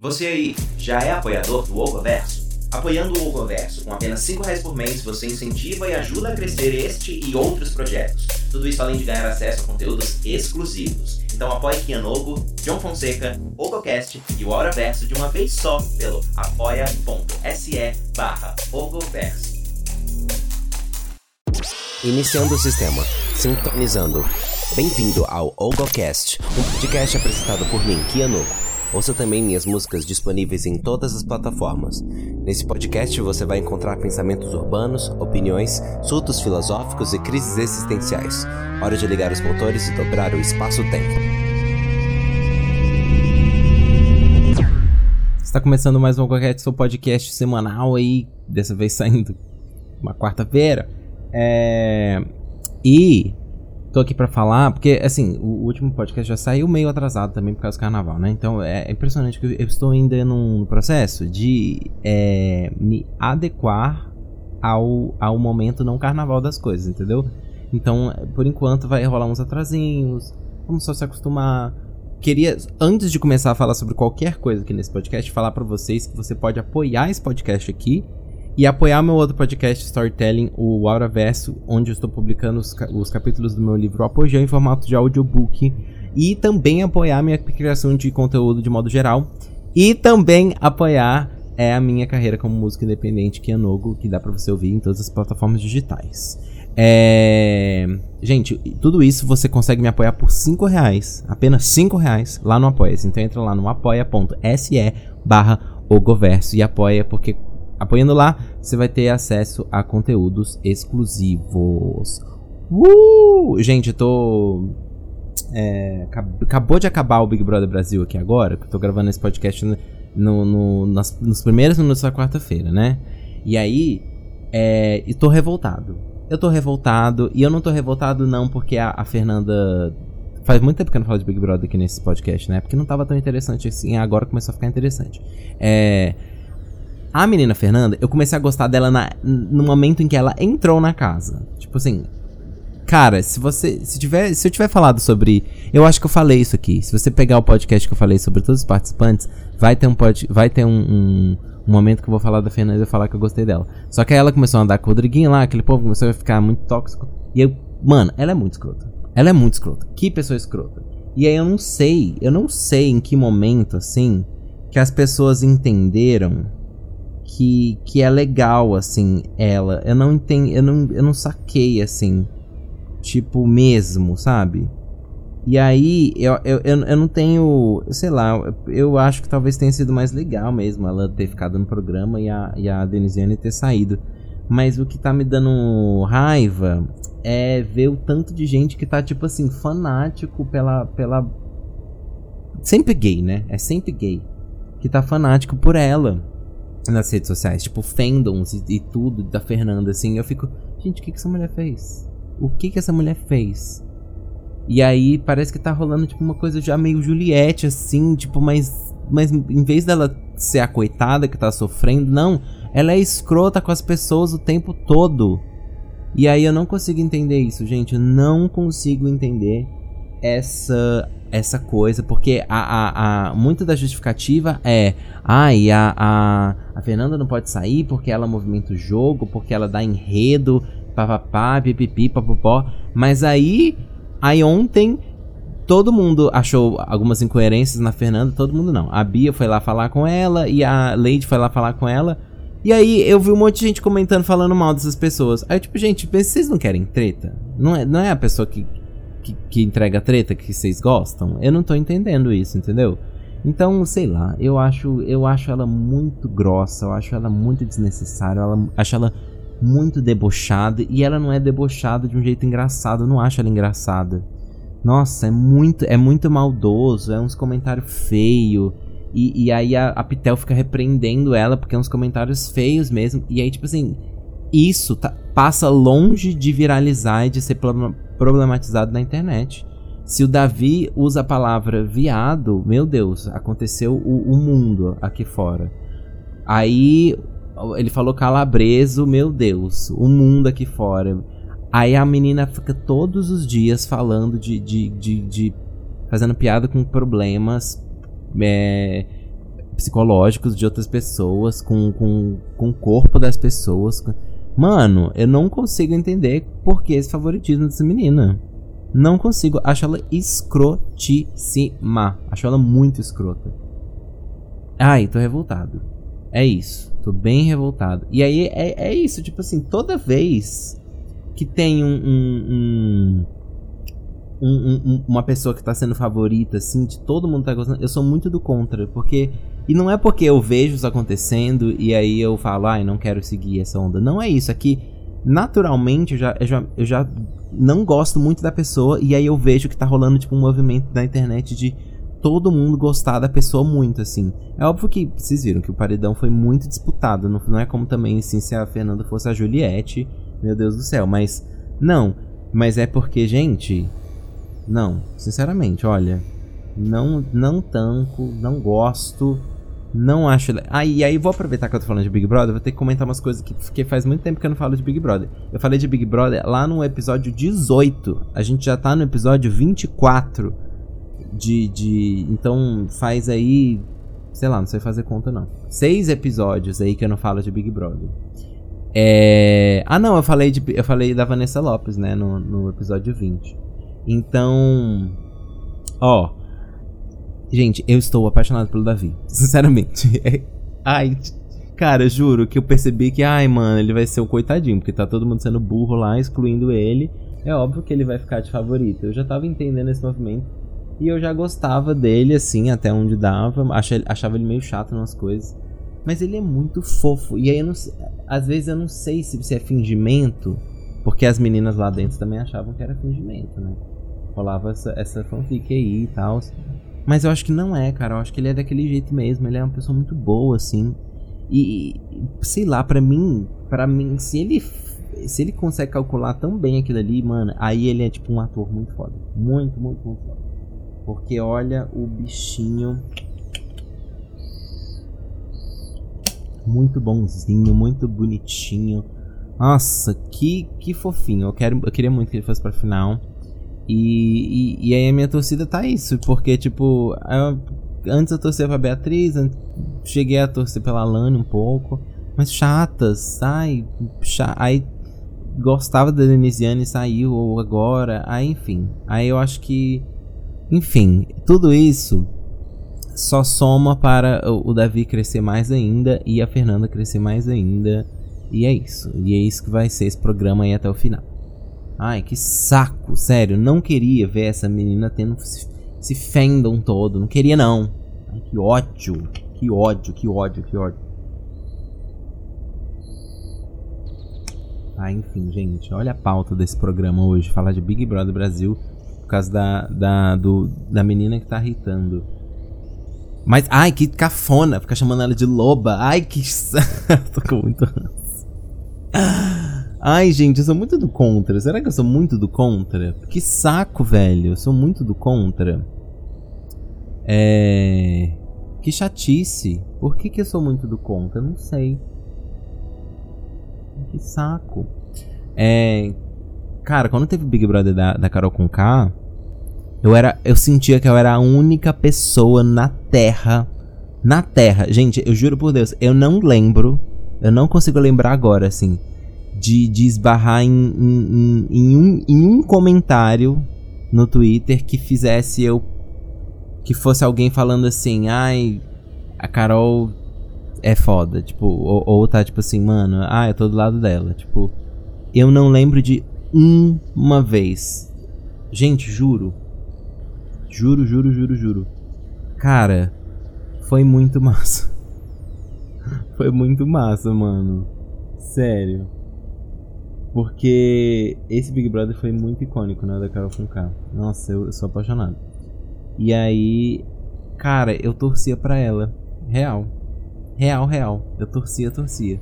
Você aí já é apoiador do Ogoverso? Apoiando o Ogoverso com apenas 5 reais por mês, você incentiva e ajuda a crescer este e outros projetos. Tudo isso além de ganhar acesso a conteúdos exclusivos. Então apoie Kianogo, John Fonseca, Ogocast e o Auraverso de uma vez só pelo apoia.se barra Ogoverso. Iniciando o sistema. Sintonizando. Bem-vindo ao Ogocast, um podcast apresentado por mim, Kianogo. Ouça também minhas músicas disponíveis em todas as plataformas. Nesse podcast você vai encontrar pensamentos urbanos, opiniões, surtos filosóficos e crises existenciais. Hora de ligar os motores e dobrar o espaço-tempo. Está começando mais um Coquete, seu podcast semanal aí, dessa vez saindo uma quarta-feira. É... E tô aqui para falar, porque assim, o último podcast já saiu meio atrasado também por causa do carnaval, né? Então é impressionante que eu estou ainda num processo de é, me adequar ao, ao momento não carnaval das coisas, entendeu? Então, por enquanto, vai rolar uns atrasinhos, vamos só se acostumar. Queria, antes de começar a falar sobre qualquer coisa aqui nesse podcast, falar para vocês que você pode apoiar esse podcast aqui e apoiar meu outro podcast Storytelling, o Auraverso, onde eu estou publicando os, os capítulos do meu livro Apogeu em formato de audiobook. E também apoiar minha criação de conteúdo de modo geral. E também apoiar é a minha carreira como músico independente, que é Nogo, que dá para você ouvir em todas as plataformas digitais. É... Gente, tudo isso você consegue me apoiar por 5 reais, apenas 5 reais, lá no Apoia-se. Então entra lá no apoia.se barra Ogoverso e apoia, porque Apoiando lá, você vai ter acesso a conteúdos exclusivos. Uh! Gente, eu tô. É, acabou de acabar o Big Brother Brasil aqui agora, que eu tô gravando esse podcast no, no, nas, nos primeiros minutos da quarta-feira, né? E aí, é, e tô revoltado. Eu tô revoltado, e eu não tô revoltado não porque a, a Fernanda Faz muito tempo que eu não falo de Big Brother aqui nesse podcast, né? Porque não tava tão interessante assim, agora começou a ficar interessante. É. A menina Fernanda, eu comecei a gostar dela na, no momento em que ela entrou na casa. Tipo assim, cara, se você se tiver, se eu tiver falado sobre, eu acho que eu falei isso aqui. Se você pegar o podcast que eu falei sobre todos os participantes, vai ter um pod, vai ter um, um, um momento que eu vou falar da Fernanda e falar que eu gostei dela. Só que aí ela começou a andar com o Rodriguinho lá, aquele povo começou a ficar muito tóxico. E eu, mano, ela é muito escrota. Ela é muito escrota. Que pessoa escrota. E aí eu não sei, eu não sei em que momento assim que as pessoas entenderam que, que é legal, assim, ela. Eu não entendo, eu não, eu não saquei, assim, tipo, mesmo, sabe? E aí, eu, eu, eu, eu não tenho, sei lá, eu acho que talvez tenha sido mais legal mesmo ela ter ficado no programa e a, e a Denisiane ter saído. Mas o que tá me dando raiva é ver o tanto de gente que tá, tipo assim, fanático pela. pela... Sempre gay, né? É sempre gay. Que tá fanático por ela nas redes sociais, tipo fandoms e, e, tudo da Fernanda, assim, eu fico, gente, o que, que essa mulher fez? O que que essa mulher fez? E aí parece que tá rolando tipo uma coisa já meio Juliette, assim, tipo, mas, mas em vez dela ser a coitada que tá sofrendo, não, ela é escrota com as pessoas o tempo todo. E aí eu não consigo entender isso, gente, eu não consigo entender essa essa coisa, porque a, a, a, muito da justificativa é ai, ah, a, a, a Fernanda não pode sair porque ela movimenta o jogo, porque ela dá enredo, papapá, pipipi, papopó. Mas aí, aí ontem, todo mundo achou algumas incoerências na Fernanda, todo mundo não. A Bia foi lá falar com ela e a Lady foi lá falar com ela. E aí eu vi um monte de gente comentando, falando mal dessas pessoas. Aí tipo, gente, vocês não querem treta? Não é, não é a pessoa que que, que entrega treta que vocês gostam? Eu não tô entendendo isso, entendeu? Então, sei lá, eu acho, eu acho ela muito grossa, eu acho ela muito desnecessária, eu acho ela muito debochada e ela não é debochada de um jeito engraçado, eu não acho ela engraçada. Nossa, é muito, é muito maldoso, é uns comentários feios. E, e aí a, a Pitel fica repreendendo ela porque é uns comentários feios mesmo. E aí, tipo assim, isso tá, passa longe de viralizar e de ser problematizado na internet. Se o Davi usa a palavra viado, meu Deus, aconteceu o, o mundo aqui fora. Aí ele falou calabreso, meu Deus, o mundo aqui fora. Aí a menina fica todos os dias falando de. de, de, de fazendo piada com problemas. É, psicológicos de outras pessoas, com, com, com o corpo das pessoas. Mano, eu não consigo entender por que esse favoritismo dessa menina. Não consigo. Acho ela escrotíssima. Acho ela muito escrota. Ai, tô revoltado. É isso. Tô bem revoltado. E aí é, é isso. Tipo assim, toda vez que tem um, um, um, um uma pessoa que tá sendo favorita, assim, de todo mundo tá gostando, eu sou muito do contra. Porque. E não é porque eu vejo isso acontecendo e aí eu falo, ai, não quero seguir essa onda. Não é isso. É que naturalmente eu já, eu já, eu já não gosto muito da pessoa e aí eu vejo que tá rolando tipo um movimento na internet de todo mundo gostar da pessoa muito, assim. É óbvio que vocês viram que o paredão foi muito disputado, não, não é como também assim se a Fernanda fosse a Juliette, meu Deus do céu, mas não, mas é porque, gente, não, sinceramente, olha, não não tanco, não gosto não acho. Ah, e aí vou aproveitar que eu tô falando de Big Brother, vou ter que comentar umas coisas que, que faz muito tempo que eu não falo de Big Brother. Eu falei de Big Brother lá no episódio 18. A gente já tá no episódio 24 de. de então faz aí. Sei lá, não sei fazer conta não. Seis episódios aí que eu não falo de Big Brother. É... Ah não, eu falei, de, eu falei da Vanessa Lopes, né? No, no episódio 20. Então. Ó. Gente, eu estou apaixonado pelo Davi. Sinceramente. É... Ai, cara, juro que eu percebi que, ai, mano, ele vai ser o um coitadinho, porque tá todo mundo sendo burro lá, excluindo ele. É óbvio que ele vai ficar de favorito. Eu já tava entendendo esse movimento. E eu já gostava dele, assim, até onde dava. Achava ele meio chato nas coisas. Mas ele é muito fofo. E aí, eu não, às vezes, eu não sei se, se é fingimento. Porque as meninas lá dentro também achavam que era fingimento, né? Rolava essa, essa fanfic aí e tal. Mas eu acho que não é, cara. Eu acho que ele é daquele jeito mesmo. Ele é uma pessoa muito boa, assim. E, sei lá, para mim, para mim, se ele se ele consegue calcular tão bem aquilo ali, mano, aí ele é tipo um ator muito foda. Muito, muito, muito foda. Porque olha o bichinho. Muito bonzinho, muito bonitinho. Nossa, que, que fofinho. Eu, quero, eu queria muito que ele fosse pra final. E, e, e, aí a minha torcida tá isso, porque, tipo, eu, antes eu torcia pra Beatriz, cheguei a torcer pela Lani um pouco, mas chatas, ai, chata, aí gostava da Denisiane saiu, ou agora, aí enfim. Aí eu acho que, enfim, tudo isso só soma para o Davi crescer mais ainda e a Fernanda crescer mais ainda. E é isso. E é isso que vai ser esse programa aí até o final. Ai, que saco, sério. Não queria ver essa menina tendo se fendam todo. Não queria, não. Ai, que ódio. Que ódio, que ódio, que ódio. Ah, enfim, gente. Olha a pauta desse programa hoje. Falar de Big Brother Brasil por causa da, da, do, da menina que tá irritando. Mas, ai, que cafona. Ficar chamando ela de loba. Ai, que. Tô com muito. Ai, gente, eu sou muito do contra. Será que eu sou muito do contra? Que saco, velho. Eu sou muito do contra. É. Que chatice. Por que, que eu sou muito do contra? não sei. Que saco. É. Cara, quando teve o Big Brother da, da Carol com K, eu era. Eu sentia que eu era a única pessoa na Terra. Na Terra. Gente, eu juro por Deus, eu não lembro. Eu não consigo lembrar agora, assim de, de esbarrar em, em, em, um, em um comentário no Twitter que fizesse eu. Que fosse alguém falando assim, ai, a Carol é foda. Tipo, ou, ou tá tipo assim, mano, ah, eu tô do lado dela. Tipo, eu não lembro de uma vez. Gente, juro. Juro, juro, juro, juro. Cara, foi muito massa. foi muito massa, mano. Sério. Porque esse Big Brother foi muito icônico, né? Da Carol K. Nossa, eu, eu sou apaixonado. E aí, cara, eu torcia pra ela. Real. Real, real. Eu torcia, torcia.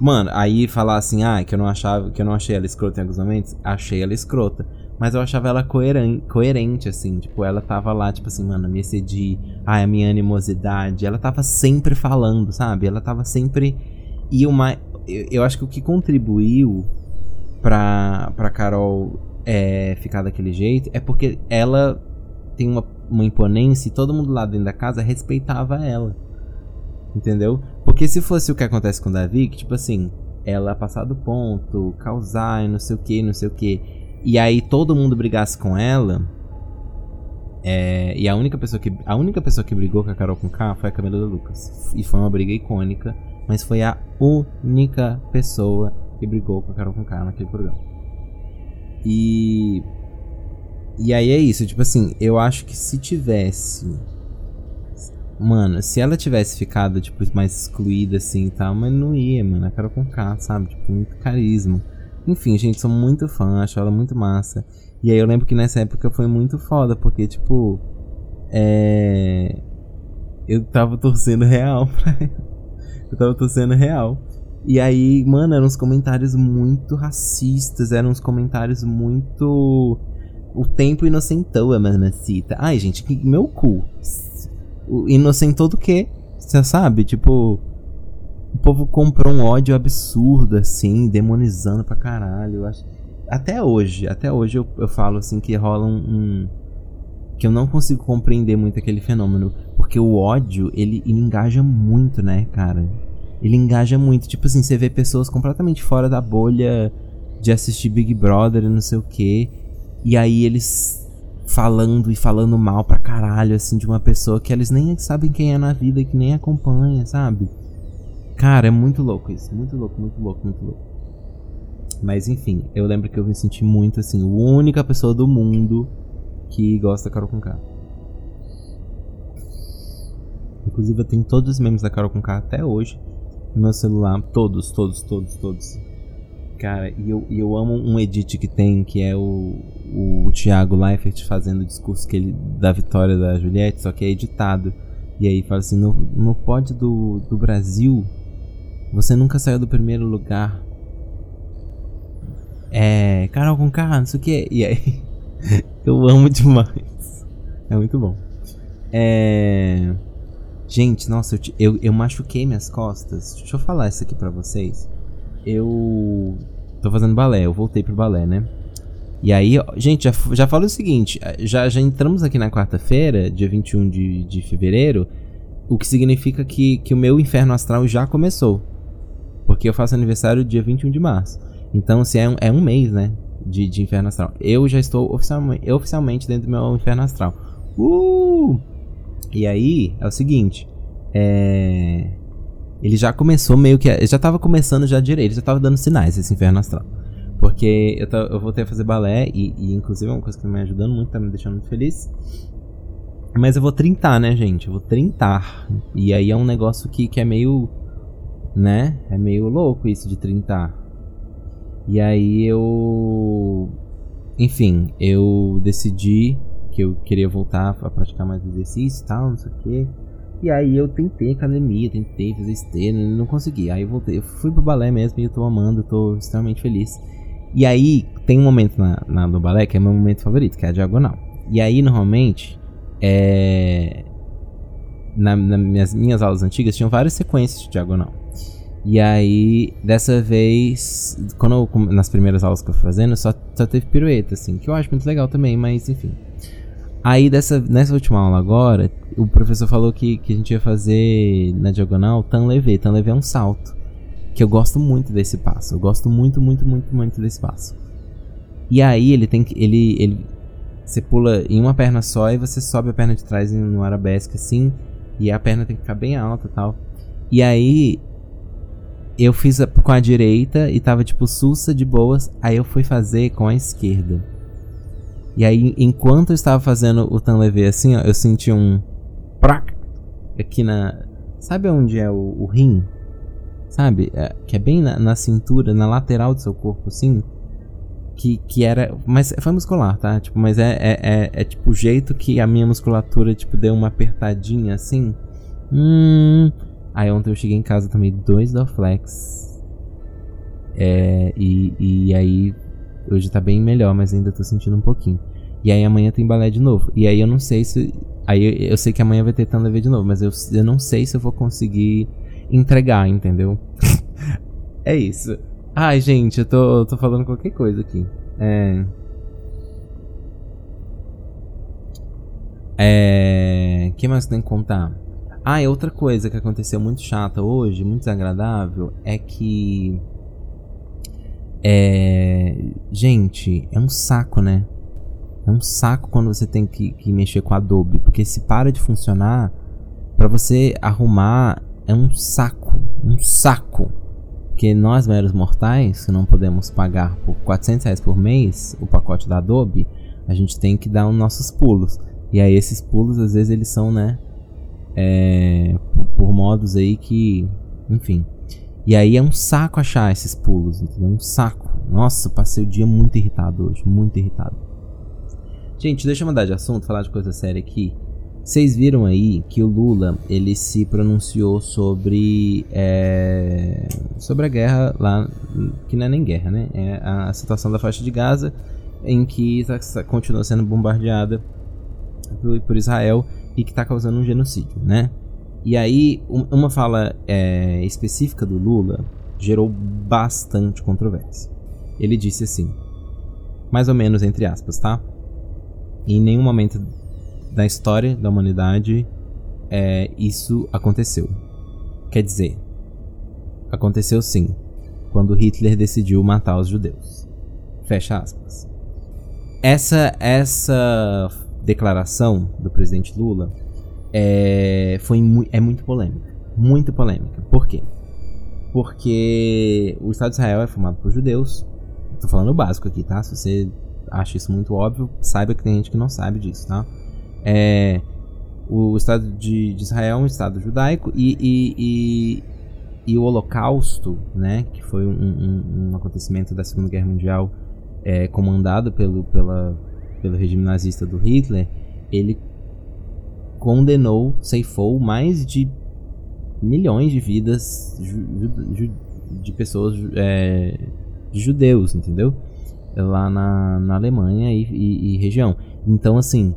Mano, aí falar assim, ah, que eu não achava, que eu não achei ela escrota em alguns momentos, achei ela escrota. Mas eu achava ela coerente, coerente, assim. Tipo, ela tava lá, tipo assim, mano, me excedi. Ai, a minha animosidade. Ela tava sempre falando, sabe? Ela tava sempre. E uma, eu, eu acho que o que contribuiu pra, pra Carol é, ficar daquele jeito é porque ela tem uma, uma imponência e todo mundo lá dentro da casa respeitava ela. Entendeu? Porque se fosse o que acontece com o Davi, que tipo assim, ela passar do ponto, causar e não sei o que, não sei o que, e aí todo mundo brigasse com ela. É, e a única pessoa que a única pessoa que brigou com a Carol com K foi a Camila Lucas. E foi uma briga icônica, mas foi a única pessoa que brigou com a Carol com K naquele programa. E e aí é isso, tipo assim, eu acho que se tivesse Mano, se ela tivesse ficado, tipo, mais excluída assim e tal, mas não ia, mano. A Carol com K, sabe? Tipo, muito carisma. Enfim, gente, sou muito fã, acho ela muito massa. E aí eu lembro que nessa época foi muito foda, porque, tipo. É. Eu tava torcendo real pra ela. Eu tava torcendo real. E aí, mano, eram uns comentários muito racistas, eram uns comentários muito. O tempo inocentou a mamacita. Ai, gente, meu cu inocentou do quê? Você sabe? Tipo. O povo comprou um ódio absurdo, assim, demonizando pra caralho. Eu acho. Até hoje, até hoje eu, eu falo assim que rola um, um. Que eu não consigo compreender muito aquele fenômeno. Porque o ódio, ele, ele engaja muito, né, cara? Ele engaja muito. Tipo assim, você vê pessoas completamente fora da bolha de assistir Big Brother e não sei o que. E aí eles falando e falando mal pra caralho, assim, de uma pessoa que eles nem sabem quem é na vida, que nem acompanha, sabe? Cara, é muito louco isso. Muito louco, muito louco, muito louco. Mas enfim, eu lembro que eu me senti muito assim, a única pessoa do mundo que gosta da Carol K. Inclusive eu tenho todos os memes da Carol K até hoje no meu celular. Todos, todos, todos, todos. Cara, e eu, eu amo um edit que tem, que é o, o Thiago Leifert fazendo o discurso que ele, da vitória da Juliette, só que é editado. E aí fala assim, no, no pódio do, do Brasil, você nunca saiu do primeiro lugar. É. Carol com K, não sei o que. E aí. eu amo demais. É muito bom. É. Gente, nossa, eu, eu, eu machuquei minhas costas. Deixa eu falar isso aqui pra vocês eu tô fazendo balé, eu voltei pro balé, né? E aí, gente, já, já falo o seguinte: já, já entramos aqui na quarta-feira, dia 21 de, de fevereiro, o que significa que, que o meu inferno astral já começou. Porque eu faço aniversário dia 21 de março. Então, se assim, é, um, é um mês, né? De, de inferno astral. Eu já estou oficialmente, oficialmente dentro do meu inferno astral. Uh! E aí, é o seguinte: é. Ele já começou meio que. Já tava começando já direito, já tava dando sinais esse inferno astral. Porque eu, eu voltei a fazer balé e, e, inclusive, é uma coisa que tá me ajudando muito, tá me deixando muito feliz. Mas eu vou trintar, né, gente? Eu vou trintar. E aí é um negócio que, que é meio. Né? É meio louco isso de trintar. E aí eu. Enfim, eu decidi que eu queria voltar a praticar mais exercício e tal, não sei o quê. E aí eu tentei academia, tentei fazer esteira, não consegui. Aí eu voltei, eu fui pro balé mesmo e eu tô amando, tô extremamente feliz. E aí tem um momento na, na, no balé que é meu momento favorito, que é a diagonal. E aí normalmente, é... Na, minhas, minhas aulas antigas tinham várias sequências de diagonal. E aí, dessa vez, quando eu, nas primeiras aulas que eu fui fazendo, só, só teve pirueta, assim, que eu acho muito legal também, mas enfim. Aí dessa, nessa última aula agora, o professor falou que, que a gente ia fazer na diagonal tan leve. Tan leve é um salto. Que eu gosto muito desse passo. Eu gosto muito, muito, muito, muito desse passo. E aí ele tem que. Ele, ele. Você pula em uma perna só e você sobe a perna de trás no arabesque assim. E a perna tem que ficar bem alta tal. E aí. Eu fiz com a direita e tava tipo sussa de boas. Aí eu fui fazer com a esquerda. E aí, enquanto eu estava fazendo o tan leve assim, ó, eu senti um prac aqui na. Sabe onde é o, o rim? Sabe? É, que é bem na, na, cintura, na lateral do seu corpo, assim. Que, que era. Mas foi muscular, tá? Tipo, mas é, é, é, é tipo o jeito que a minha musculatura, tipo, deu uma apertadinha assim. Hum. Aí ontem eu cheguei em casa também dois Dorflex. É, e, e aí Hoje tá bem melhor, mas ainda tô sentindo um pouquinho. E aí amanhã tem balé de novo. E aí eu não sei se. Aí eu, sei que amanhã vai ter Thunder de novo, mas eu, eu não sei se eu vou conseguir entregar, entendeu? é isso. Ai, gente, eu tô, tô falando qualquer coisa aqui. É. É. que mais tem que contar? Ah, e outra coisa que aconteceu muito chata hoje, muito desagradável, é que. É. Gente, é um saco, né? É um saco quando você tem que, que mexer com Adobe, porque se para de funcionar, para você arrumar é um saco, um saco. Porque nós, meros mortais, que não podemos pagar por 400 reais por mês o pacote da Adobe, a gente tem que dar os nossos pulos. E aí esses pulos, às vezes, eles são, né, é, por, por modos aí que, enfim. E aí é um saco achar esses pulos, entendeu? Um saco. Nossa, passei o dia muito irritado hoje, muito irritado. Gente, deixa eu mudar de assunto, falar de coisa séria aqui. Vocês viram aí que o Lula ele se pronunciou sobre é, sobre a guerra lá que não é nem guerra, né? É a situação da faixa de Gaza em que tá, continua sendo bombardeada por, por Israel e que está causando um genocídio, né? E aí um, uma fala é, específica do Lula gerou bastante controvérsia. Ele disse assim, mais ou menos entre aspas, tá? Em nenhum momento da história da humanidade é, isso aconteceu. Quer dizer, aconteceu sim, quando Hitler decidiu matar os judeus. Fecha aspas. Essa, essa declaração do presidente Lula é, foi mu é muito polêmica. Muito polêmica. Por quê? Porque o Estado de Israel é formado por judeus. Tô falando o básico aqui, tá? Se você acha isso muito óbvio, saiba que tem gente que não sabe disso, tá? É, o Estado de, de Israel é um Estado judaico e, e, e, e, o Holocausto, né, que foi um, um, um acontecimento da Segunda Guerra Mundial é, comandado pelo, pela, pelo regime nazista do Hitler, ele condenou, ceifou mais de milhões de vidas ju, ju, de pessoas, é, de judeus, entendeu? Lá na, na Alemanha e, e, e região. Então, assim,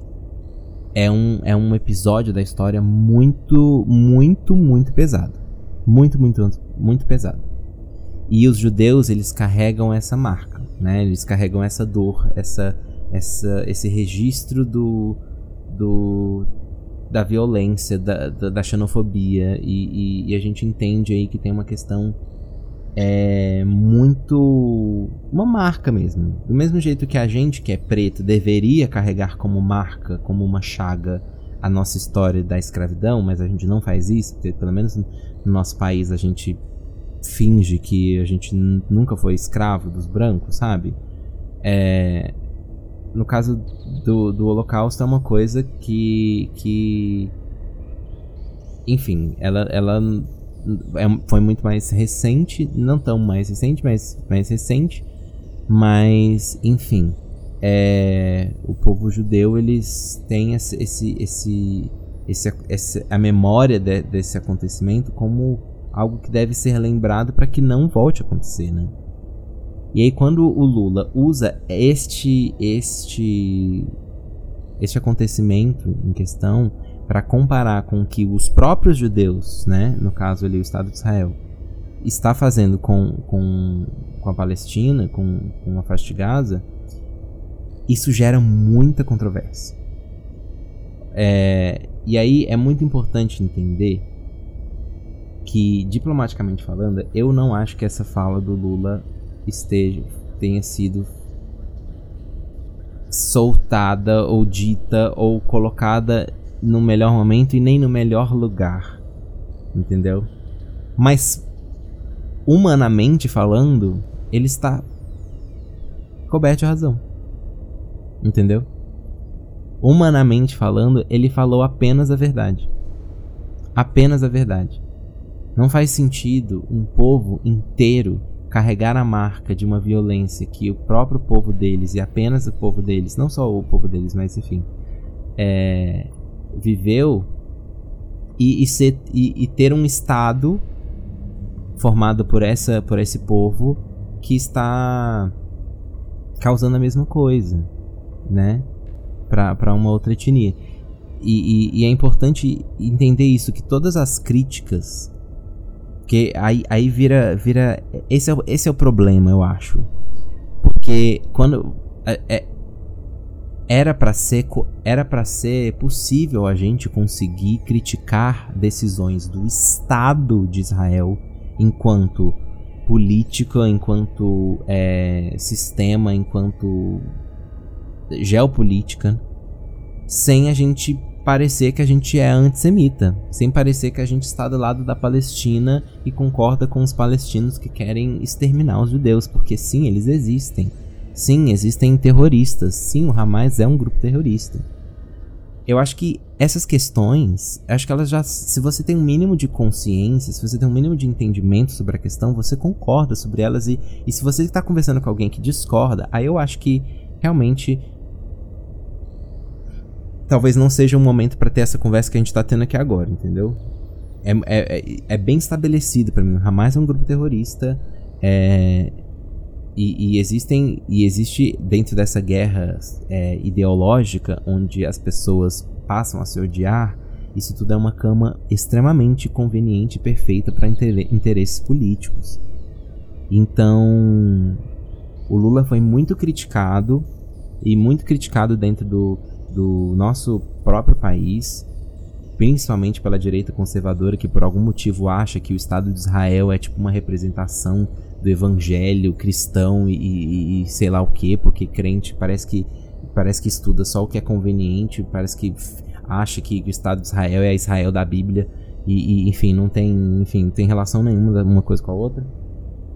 é um, é um episódio da história muito, muito, muito pesado. Muito, muito, muito pesado. E os judeus, eles carregam essa marca, né? Eles carregam essa dor, essa, essa, esse registro do, do, da violência, da, da, da xenofobia. E, e, e, a gente entende aí que tem uma questão é muito uma marca mesmo. Do mesmo jeito que a gente que é preto deveria carregar como marca, como uma chaga a nossa história da escravidão, mas a gente não faz isso, porque pelo menos no nosso país a gente finge que a gente nunca foi escravo dos brancos, sabe? É, no caso do, do Holocausto é uma coisa que que enfim, ela, ela é, foi muito mais recente, não tão mais recente, mas mais recente. Mas, enfim, é, o povo judeu eles têm esse, esse, esse, esse, esse a memória de, desse acontecimento como algo que deve ser lembrado para que não volte a acontecer, né? E aí quando o Lula usa este este este acontecimento em questão para comparar com o que os próprios judeus, né, no caso ali o Estado de Israel, está fazendo com, com, com a Palestina, com, com a faixa de Gaza, isso gera muita controvérsia. É, e aí é muito importante entender que, diplomaticamente falando, eu não acho que essa fala do Lula esteja tenha sido soltada ou dita ou colocada no melhor momento e nem no melhor lugar. Entendeu? Mas humanamente falando, ele está coberto de razão. Entendeu? Humanamente falando, ele falou apenas a verdade. Apenas a verdade. Não faz sentido um povo inteiro carregar a marca de uma violência que o próprio povo deles e apenas o povo deles, não só o povo deles, mas enfim, é, viveu e, e, ser, e, e ter um estado formado por essa por esse povo que está causando a mesma coisa, né? Para uma outra etnia. E, e, e, é importante entender isso, que todas as críticas. Que aí, aí vira. vira esse, é, esse é o problema, eu acho. Porque quando. É, é, era para ser era para ser possível a gente conseguir criticar decisões do Estado de Israel enquanto política, enquanto é, sistema, enquanto geopolítica, sem a gente parecer que a gente é antissemita, sem parecer que a gente está do lado da Palestina e concorda com os palestinos que querem exterminar os judeus, porque sim, eles existem. Sim, existem terroristas. Sim, o Hamas é um grupo terrorista. Eu acho que essas questões, acho que elas já. Se você tem um mínimo de consciência, se você tem um mínimo de entendimento sobre a questão, você concorda sobre elas. E, e se você está conversando com alguém que discorda, aí eu acho que realmente talvez não seja um momento para ter essa conversa que a gente tá tendo aqui agora, entendeu? É, é, é, é bem estabelecido para mim. O Hamas é um grupo terrorista. É, e, e, existem e existe dentro dessa guerra é, ideológica onde as pessoas passam a se odiar. Isso tudo é uma cama extremamente conveniente e perfeita para interesses políticos. Então, o Lula foi muito criticado e muito criticado dentro do do nosso próprio país, principalmente pela direita conservadora que por algum motivo acha que o Estado de Israel é tipo uma representação do evangelho cristão e, e, e sei lá o que, porque crente parece que parece que estuda só o que é conveniente, parece que acha que o Estado de Israel é a Israel da Bíblia e, e enfim não tem enfim não tem relação nenhuma uma coisa com a outra.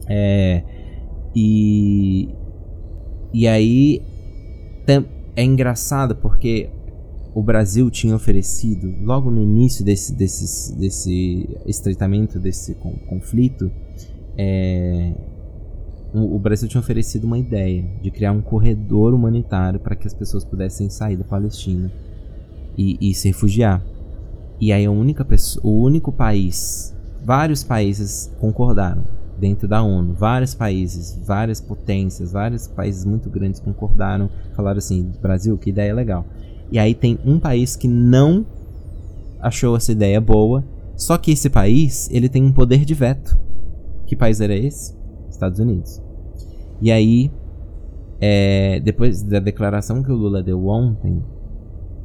É, e e aí é engraçado porque o Brasil tinha oferecido, logo no início desse, desse, desse estreitamento, desse conflito, é, o Brasil tinha oferecido uma ideia de criar um corredor humanitário para que as pessoas pudessem sair da Palestina e, e se refugiar. E aí a única pessoa, o único país, vários países concordaram dentro da ONU. Vários países, várias potências, vários países muito grandes concordaram, falaram assim: Brasil, que ideia legal. E aí tem um país que não achou essa ideia boa, só que esse país ele tem um poder de veto. Que país era esse? Estados Unidos. E aí, é, depois da declaração que o Lula deu ontem,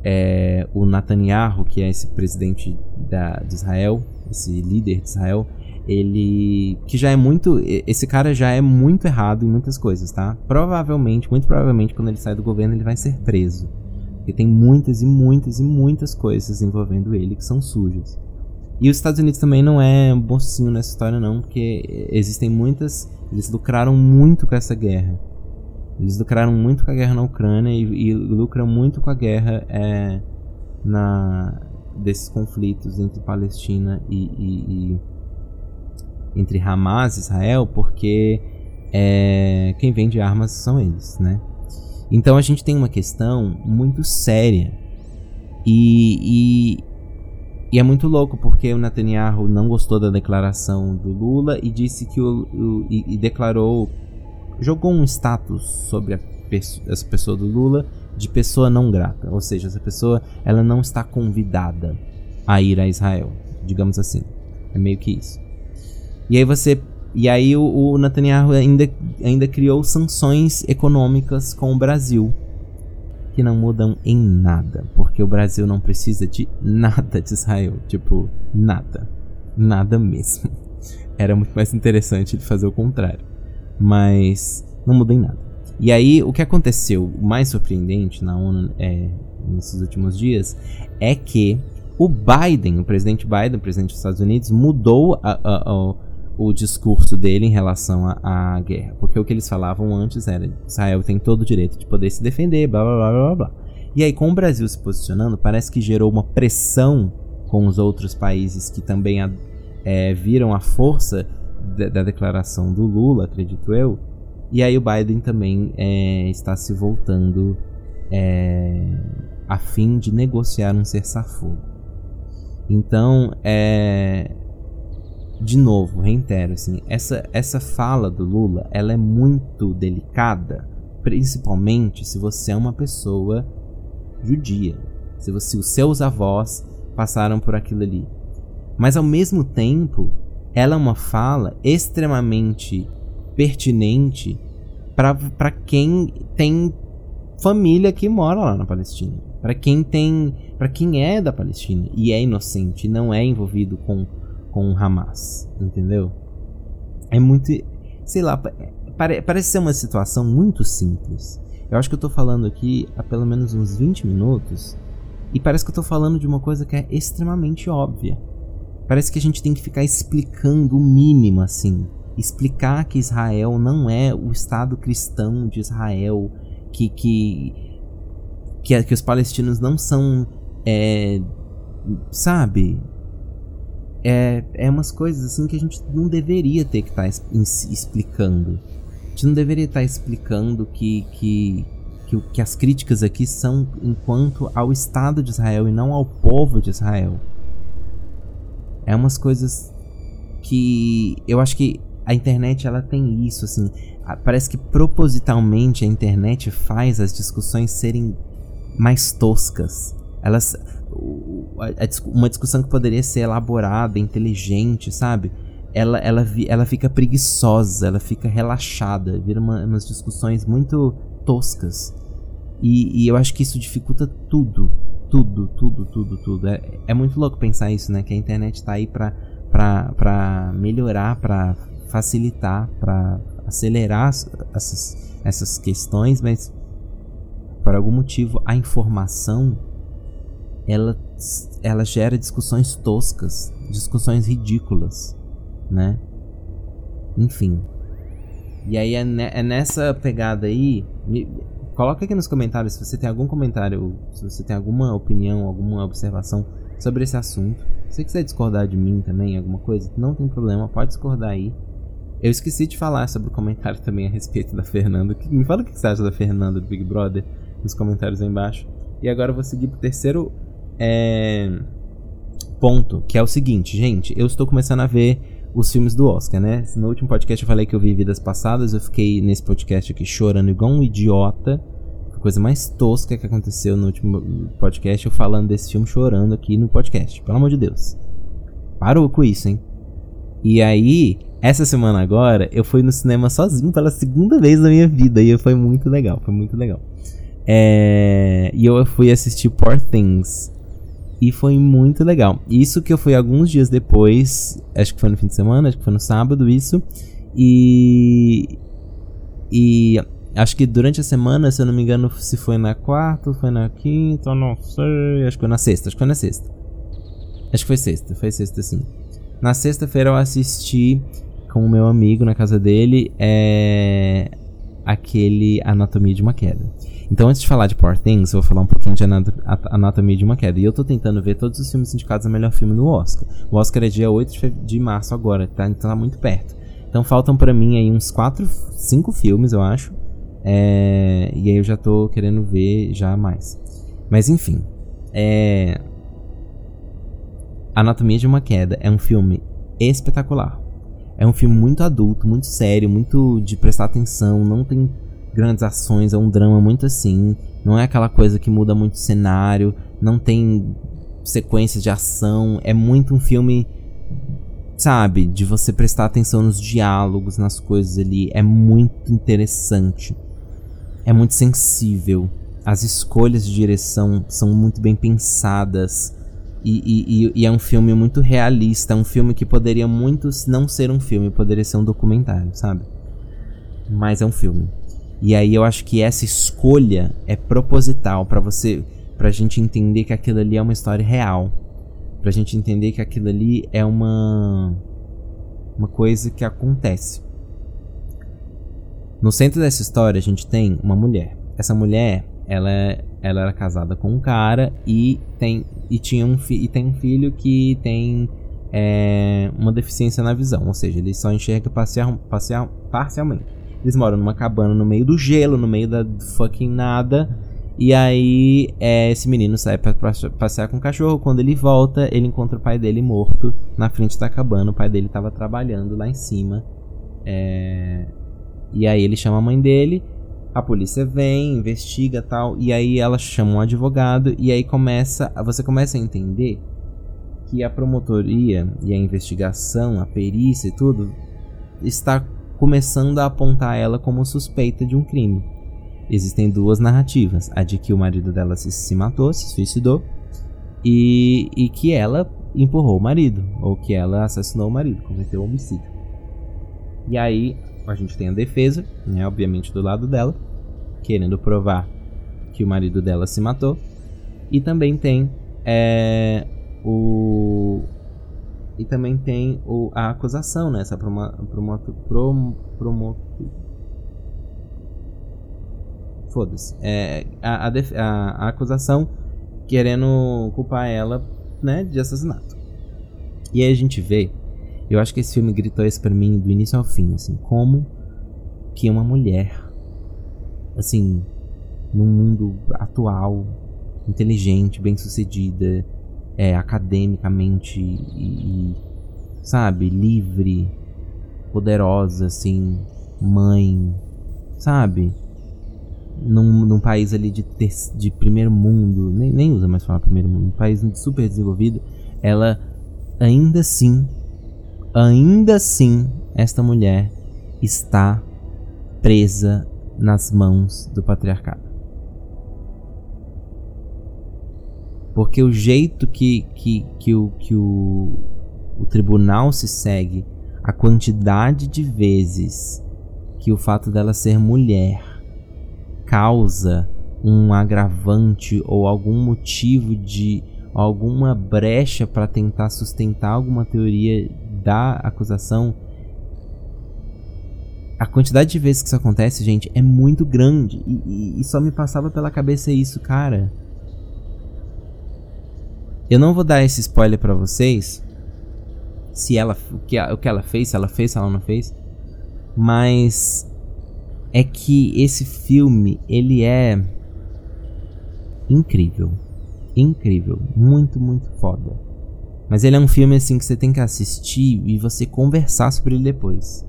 é, o Netanyahu, que é esse presidente da, de Israel, esse líder de Israel, ele que já é muito esse cara já é muito errado em muitas coisas, tá? Provavelmente, muito provavelmente quando ele sai do governo ele vai ser preso. Porque tem muitas e muitas e muitas coisas envolvendo ele que são sujas. E os Estados Unidos também não é bonzinho nessa história não, porque existem muitas, eles lucraram muito com essa guerra. Eles lucraram muito com a guerra na Ucrânia e, e lucram muito com a guerra é, na desses conflitos entre Palestina e, e, e entre Hamas e Israel, porque é, quem vende armas são eles, né? Então a gente tem uma questão muito séria e, e, e, é muito louco porque o Netanyahu não gostou da declaração do Lula e disse que o, o e, e, declarou jogou um status sobre a, essa pessoa do Lula de pessoa não grata, ou seja, essa pessoa ela não está convidada a ir a Israel, digamos assim, é meio que isso. E aí você. E aí o, o Netanyahu ainda, ainda criou sanções econômicas com o Brasil. Que não mudam em nada. Porque o Brasil não precisa de nada de Israel. Tipo, nada. Nada mesmo. Era muito mais interessante ele fazer o contrário. Mas não muda em nada. E aí, o que aconteceu, mais surpreendente na ONU é, nesses últimos dias, é que o Biden, o presidente Biden, o presidente dos Estados Unidos, mudou a, a, a, o discurso dele em relação à guerra. Porque o que eles falavam antes era: Israel tem todo o direito de poder se defender, blá blá blá blá blá. E aí, com o Brasil se posicionando, parece que gerou uma pressão com os outros países que também é, viram a força da, da, declaração do Lula, acredito eu. E aí, o Biden também é, está se voltando é, a fim de negociar um cessar-fogo. Então, é de novo, reitero, assim, essa, essa fala do Lula, ela é muito delicada, principalmente se você é uma pessoa judia, se, você, os seus avós passaram por aquilo ali. Mas ao mesmo tempo, ela é uma fala extremamente pertinente para quem tem família que mora lá na Palestina, para quem tem, para quem é da Palestina e é inocente, não é envolvido com com Hamas, entendeu? É muito, sei lá, pare, parece ser uma situação muito simples. Eu acho que eu tô falando aqui há pelo menos uns 20 minutos e parece que eu tô falando de uma coisa que é extremamente óbvia. Parece que a gente tem que ficar explicando o mínimo assim, explicar que Israel não é o Estado cristão de Israel, que que que, que os palestinos não são, é, sabe? É, é umas coisas assim que a gente não deveria ter que estar tá explicando. A gente não deveria estar tá explicando que, que, que, que as críticas aqui são enquanto ao Estado de Israel e não ao povo de Israel. É umas coisas que eu acho que a internet ela tem isso assim, parece que propositalmente a internet faz as discussões serem mais toscas. Elas uma discussão que poderia ser elaborada, inteligente, sabe? Ela, ela, ela fica preguiçosa, ela fica relaxada, vira uma, umas discussões muito toscas. E, e, eu acho que isso dificulta tudo, tudo, tudo, tudo, tudo. É, é muito louco pensar isso, né? Que a internet tá aí pra, pra, pra melhorar, pra facilitar, pra acelerar essas, essas questões, mas por algum motivo a informação ela, ela gera discussões toscas, discussões ridículas, né? Enfim. E aí é, é nessa pegada aí. Me, coloca aqui nos comentários se você tem algum comentário, se você tem alguma opinião, alguma observação sobre esse assunto. Se você quiser discordar de mim também, alguma coisa, não tem problema, pode discordar aí. Eu esqueci de falar sobre o comentário também a respeito da Fernanda. Me fala o que você acha da Fernanda do Big Brother nos comentários aí embaixo. E agora eu vou seguir pro terceiro é, ponto, que é o seguinte, gente, eu estou começando a ver os filmes do Oscar, né? No último podcast eu falei que eu vi Vidas Passadas, eu fiquei nesse podcast aqui chorando igual um idiota. A coisa mais tosca que aconteceu no último podcast, eu falando desse filme chorando aqui no podcast. Pelo amor de Deus. Parou com isso, hein? E aí, essa semana agora, eu fui no cinema sozinho pela segunda vez na minha vida e foi muito legal, foi muito legal. É... E eu fui assistir Poor Things. E foi muito legal. Isso que eu fui alguns dias depois, acho que foi no fim de semana, acho que foi no sábado isso. E. E acho que durante a semana, se eu não me engano, se foi na quarta, foi na quinta, não sei. Acho que foi na sexta, acho que foi na sexta. Acho que foi sexta, foi sexta sim. Na sexta-feira eu assisti com o meu amigo na casa dele é aquele Anatomia de uma Queda. Então, antes de falar de Poor Things, eu vou falar um pouquinho de Anatomia de uma Queda. E eu tô tentando ver todos os filmes indicados a melhor filme no Oscar. O Oscar é dia 8 de março agora, tá? Então tá muito perto. Então faltam para mim aí uns 4, 5 filmes, eu acho. É... E aí eu já tô querendo ver já mais. Mas enfim. É... Anatomia de uma Queda é um filme espetacular. É um filme muito adulto, muito sério, muito de prestar atenção, não tem grandes ações, é um drama muito assim. Não é aquela coisa que muda muito o cenário, não tem sequências de ação. É muito um filme, sabe, de você prestar atenção nos diálogos, nas coisas ali. É muito interessante. É muito sensível. As escolhas de direção são muito bem pensadas. E, e, e, é um filme muito realista. É um filme que poderia muito não ser um filme, poderia ser um documentário, sabe? Mas é um filme. E aí eu acho que essa escolha é proposital para você, pra gente entender que aquilo ali é uma história real, pra gente entender que aquilo ali é uma uma coisa que acontece. No centro dessa história a gente tem uma mulher. Essa mulher, ela ela era casada com um cara e tem e tinha um e tem um filho que tem é, uma deficiência na visão, ou seja, ele só enxerga parcial, parcial, parcialmente. Eles moram numa cabana no meio do gelo, no meio da fucking nada. E aí, é, esse menino sai pra, pra, passear com o cachorro. Quando ele volta, ele encontra o pai dele morto na frente da cabana. O pai dele tava trabalhando lá em cima. É... E aí ele chama a mãe dele. A polícia vem, investiga tal. E aí ela chama um advogado. E aí começa. Você começa a entender que a promotoria e a investigação, a perícia e tudo, está começando a apontar ela como suspeita de um crime. existem duas narrativas: a de que o marido dela se, se matou, se suicidou, e, e que ela empurrou o marido, ou que ela assassinou o marido, cometeu homicídio. E aí a gente tem a defesa, né, obviamente do lado dela, querendo provar que o marido dela se matou, e também tem é, o e também tem o, a acusação, né? Essa promoto, prom, promoto, foda-se. É, a, a, a, acusação querendo culpar ela, né, de assassinato. E aí a gente vê, eu acho que esse filme gritou isso pra mim do início ao fim, assim, como que uma mulher, assim, num mundo atual, inteligente, bem-sucedida, é, academicamente e, e, sabe, livre, poderosa, assim, mãe, sabe? Num, num país ali de, ter, de primeiro mundo, nem, nem usa mais falar primeiro mundo, um país super desenvolvido, ela ainda assim, ainda assim, esta mulher está presa nas mãos do patriarcado. Porque o jeito que, que, que, o, que o, o tribunal se segue, a quantidade de vezes que o fato dela ser mulher causa um agravante ou algum motivo de alguma brecha para tentar sustentar alguma teoria da acusação. A quantidade de vezes que isso acontece, gente, é muito grande. E, e, e só me passava pela cabeça isso, cara. Eu não vou dar esse spoiler para vocês. Se ela. O que, o que ela fez, se ela fez, se ela não fez. Mas. É que esse filme, ele é. Incrível. Incrível. Muito, muito foda. Mas ele é um filme assim que você tem que assistir e você conversar sobre ele depois.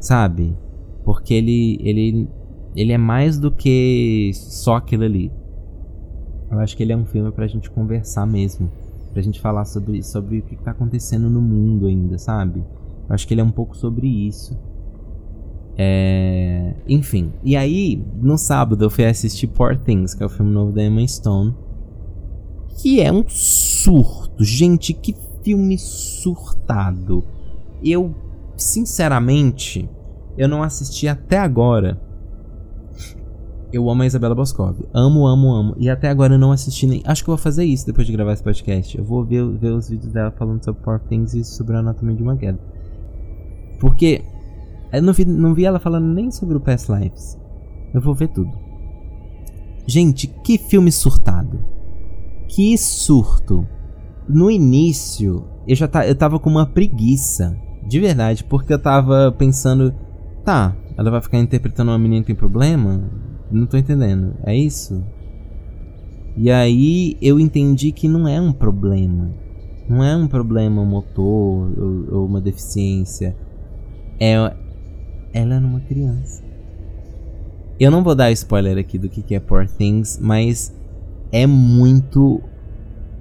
Sabe? Porque ele. ele. ele é mais do que só aquilo ali. Eu acho que ele é um filme pra gente conversar mesmo. Pra gente falar sobre, sobre o que tá acontecendo no mundo ainda, sabe? Eu acho que ele é um pouco sobre isso. É... Enfim. E aí, no sábado, eu fui assistir Poor Things, que é o filme novo da Emma Stone. Que é um surto. Gente, que filme surtado. Eu, sinceramente, eu não assisti até agora eu amo a Isabela Boscov. Amo, amo, amo. E até agora eu não assisti nem. Acho que eu vou fazer isso depois de gravar esse podcast. Eu vou ver, ver os vídeos dela falando sobre Power Things e sobre a Anatomia de uma Queda. Porque eu não vi, não vi ela falando nem sobre o Past Lives. Eu vou ver tudo. Gente, que filme surtado. Que surto. No início, eu já tá, eu tava com uma preguiça. De verdade, porque eu tava pensando. Tá, ela vai ficar interpretando uma menina que tem problema? Não tô entendendo. É isso? E aí eu entendi que não é um problema. Não é um problema motor ou, ou uma deficiência. É, ela era uma criança. Eu não vou dar spoiler aqui do que é Poor Things, mas é muito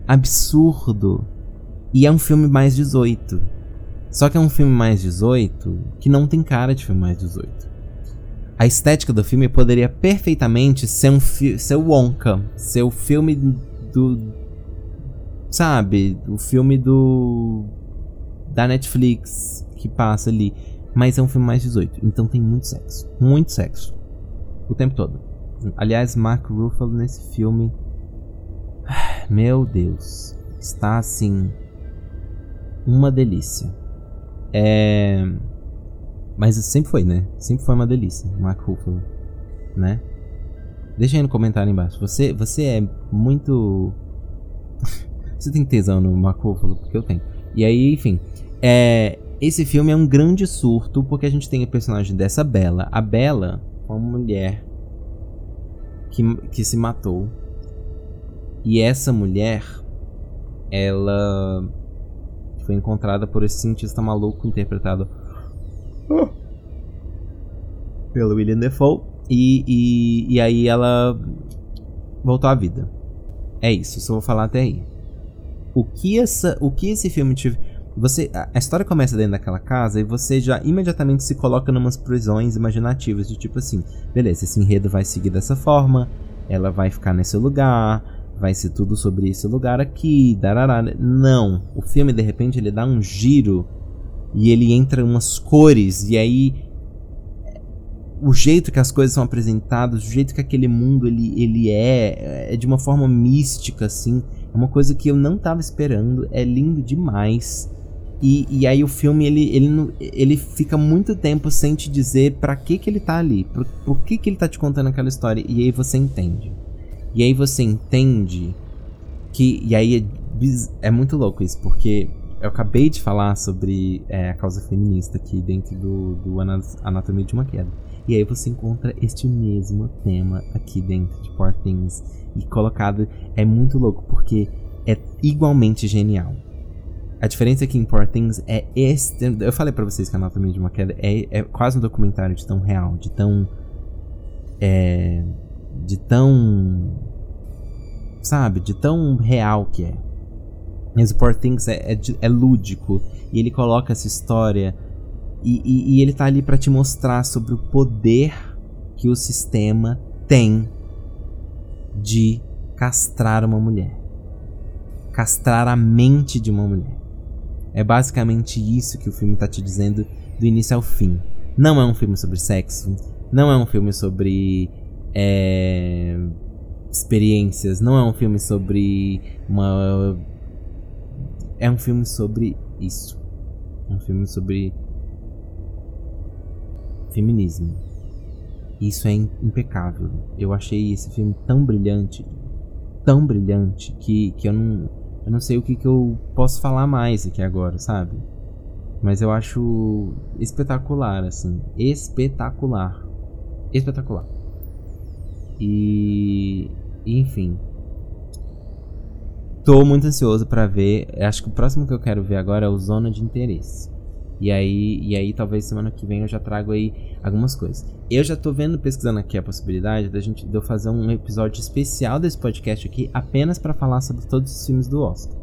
absurdo. E é um filme mais 18. Só que é um filme mais 18 que não tem cara de filme mais 18 a estética do filme poderia perfeitamente ser um ser o Wonka, ser o filme do sabe, o filme do da Netflix que passa ali, mas é um filme mais 18, então tem muito sexo, muito sexo o tempo todo. Aliás, Mark Ruffalo nesse filme, meu Deus, está assim uma delícia. É mas sempre foi, né? Sempre foi uma delícia, Mark Ruffalo, né? Deixa aí no comentário embaixo. Você, você é muito. você tem tesão no Mark Ruffalo? Porque eu tenho. E aí, enfim. É, esse filme é um grande surto porque a gente tem o personagem dessa Bela. A Bela uma mulher que, que se matou. E essa mulher, ela foi encontrada por esse cientista maluco interpretado pelo William Defoe. E, e, e aí ela voltou à vida. É isso, só vou falar até aí. O que, essa, o que esse filme tive. Você, a, história começa dentro daquela casa e você já imediatamente se coloca numas prisões imaginativas de tipo assim, beleza, esse enredo vai seguir dessa forma, ela vai ficar nesse lugar, vai ser tudo sobre esse lugar aqui, darará. Não, o filme de repente ele dá um giro e ele entra umas cores e aí o jeito que as coisas são apresentadas, o jeito que aquele mundo ele, ele é, é de uma forma mística assim, é uma coisa que eu não tava esperando, é lindo demais. E, e aí o filme ele, ele, ele fica muito tempo sem te dizer para que que ele tá ali, por, por que que ele tá te contando aquela história e aí você entende. E aí você entende que e aí é, é muito louco isso, porque eu acabei de falar sobre é, a causa feminista aqui dentro do, do Anatomia de uma Queda. E aí você encontra este mesmo tema aqui dentro de Poor Things. E colocado é muito louco, porque é igualmente genial. A diferença aqui em Poor Things é este. Eu falei para vocês que a Anatomia de uma Queda é, é quase um documentário de tão real, de tão. É. De tão. Sabe? De tão real que é. Mas o Poor Things é, é, é lúdico. E ele coloca essa história e, e, e ele tá ali para te mostrar sobre o poder que o sistema tem de castrar uma mulher. Castrar a mente de uma mulher. É basicamente isso que o filme tá te dizendo do início ao fim. Não é um filme sobre sexo, não é um filme sobre é, experiências, não é um filme sobre uma. É um filme sobre isso. É um filme sobre feminismo. Isso é impecável. Eu achei esse filme tão brilhante, tão brilhante, que, que eu, não, eu não sei o que, que eu posso falar mais aqui agora, sabe? Mas eu acho espetacular, assim. Espetacular. Espetacular. E. Enfim. Tô muito ansioso para ver. Acho que o próximo que eu quero ver agora é o Zona de Interesse. E aí, e aí talvez semana que vem eu já trago aí algumas coisas. Eu já tô vendo, pesquisando aqui a possibilidade da gente de eu fazer um episódio especial desse podcast aqui apenas para falar sobre todos os filmes do Oscar.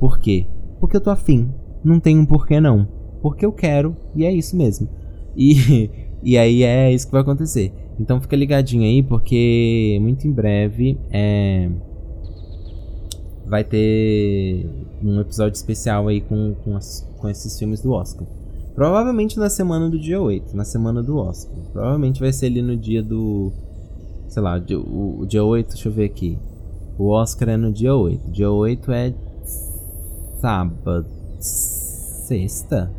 Por quê? Porque eu tô afim. Não tem um porquê não. Porque eu quero e é isso mesmo. E, e aí é isso que vai acontecer. Então fica ligadinho aí porque muito em breve é vai ter um episódio especial aí com, com, as, com esses filmes do Oscar. Provavelmente na semana do dia 8, na semana do Oscar. Provavelmente vai ser ali no dia do. Sei lá, o, o dia 8, deixa eu ver aqui. O Oscar é no dia 8. Dia 8 é. Sábado. Sexta?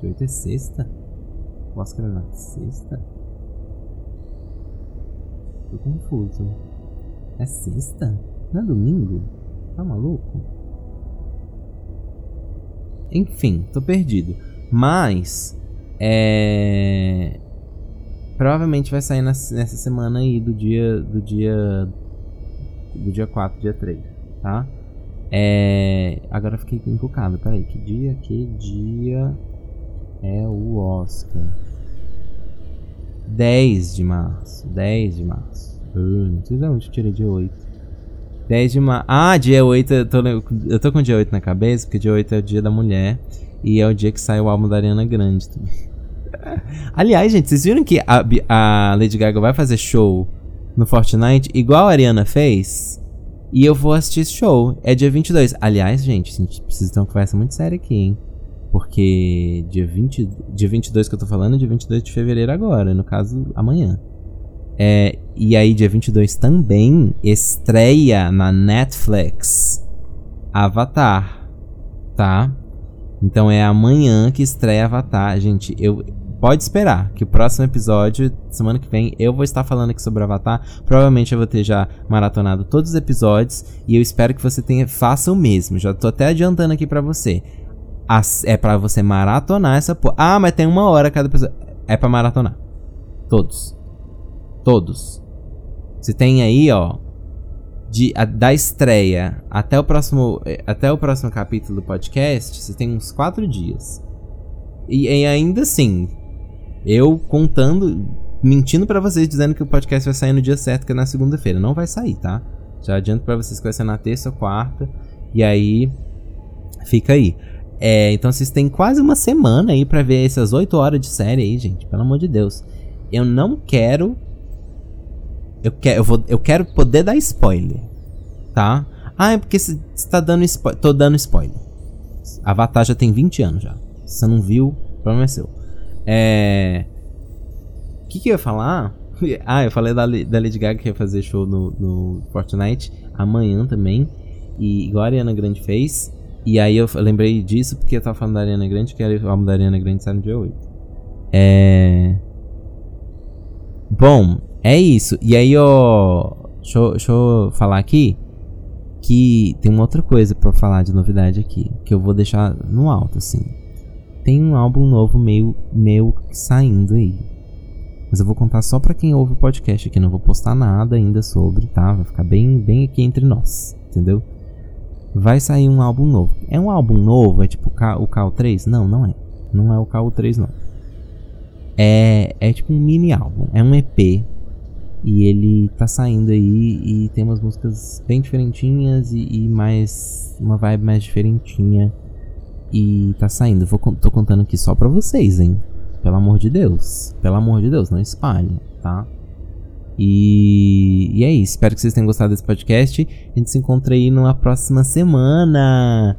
Dia 8 é sexta? O Oscar é na sexta? Tô confuso. É sexta? Não é domingo? Tá maluco? Enfim, tô perdido. Mas. É. Provavelmente vai sair nessa semana aí do dia. Do dia. Do dia 4, dia 3, tá? É. Agora fiquei encucado. Peraí, que dia? Que dia é o Oscar? 10 de março. 10 de março. Uh, não sei de onde eu tirei dia 8. 10 de março. Ah, dia 8, eu tô, eu tô com dia 8 na cabeça, porque dia 8 é o dia da mulher. E é o dia que sai o álbum da Ariana Grande também. Aliás, gente, vocês viram que a, a, Lady Gaga vai fazer show no Fortnite igual a Ariana fez? E eu vou assistir esse show. É dia 22. Aliás, gente, a gente precisa ter uma conversa muito séria aqui, hein? Porque dia, 20, dia 22 que eu tô falando é dia 22 de fevereiro agora. No caso, amanhã. É, e aí, dia 22 também estreia na Netflix Avatar, tá? Então é amanhã que estreia Avatar. Gente, eu pode esperar que o próximo episódio, semana que vem, eu vou estar falando aqui sobre Avatar. Provavelmente eu vou ter já maratonado todos os episódios e eu espero que você tenha faça o mesmo. Já tô até adiantando aqui para você. As, é para você maratonar essa porra. Ah, mas tem uma hora cada episódio. É para maratonar. Todos. Todos. Você tem aí, ó, de, a, da estreia até o próximo até o próximo capítulo do podcast, você tem uns quatro dias. E, e ainda assim, eu contando, mentindo para vocês dizendo que o podcast vai sair no dia certo, que é na segunda-feira. Não vai sair, tá? Já adianto para vocês que vai ser na terça ou quarta. E aí Fica aí. É, então vocês têm quase uma semana aí pra ver essas 8 horas de série aí, gente. Pelo amor de Deus. Eu não quero. Eu eu vou, eu quero poder dar spoiler. Tá? Ah, é porque você tá dando spoiler. Tô dando spoiler. Avatar já tem 20 anos já. Se você não viu, o problema é seu. É. O que, que eu ia falar? ah, eu falei da, da Lady Gaga que ia fazer show no, no Fortnite amanhã também. E igual a Ariana Grande fez. E aí eu lembrei disso porque eu tava falando da Ariana Grande, que o álbum da Ariana Grande sai no dia 8. É. Bom, é isso. E aí, ó. Deixa, deixa eu falar aqui que tem uma outra coisa para falar de novidade aqui, que eu vou deixar no alto, assim. Tem um álbum novo meio, meio saindo aí. Mas eu vou contar só para quem ouve o podcast aqui, não vou postar nada ainda sobre, tá? Vai ficar bem, bem aqui entre nós, entendeu? Vai sair um álbum novo. É um álbum novo? É tipo o KO3? Não, não é. Não é o KO3, não. É, é tipo um mini álbum. É um EP e ele tá saindo aí e tem umas músicas bem diferentinhas e, e mais. uma vibe mais diferentinha. E tá saindo. Vou, tô contando aqui só pra vocês, hein? Pelo amor de Deus. Pelo amor de Deus, não espalhe, tá? E, e é isso. Espero que vocês tenham gostado desse podcast. A gente se encontra aí numa próxima semana.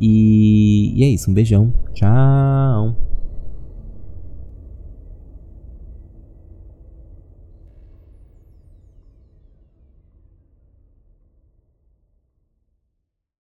E, e é isso. Um beijão. Tchau.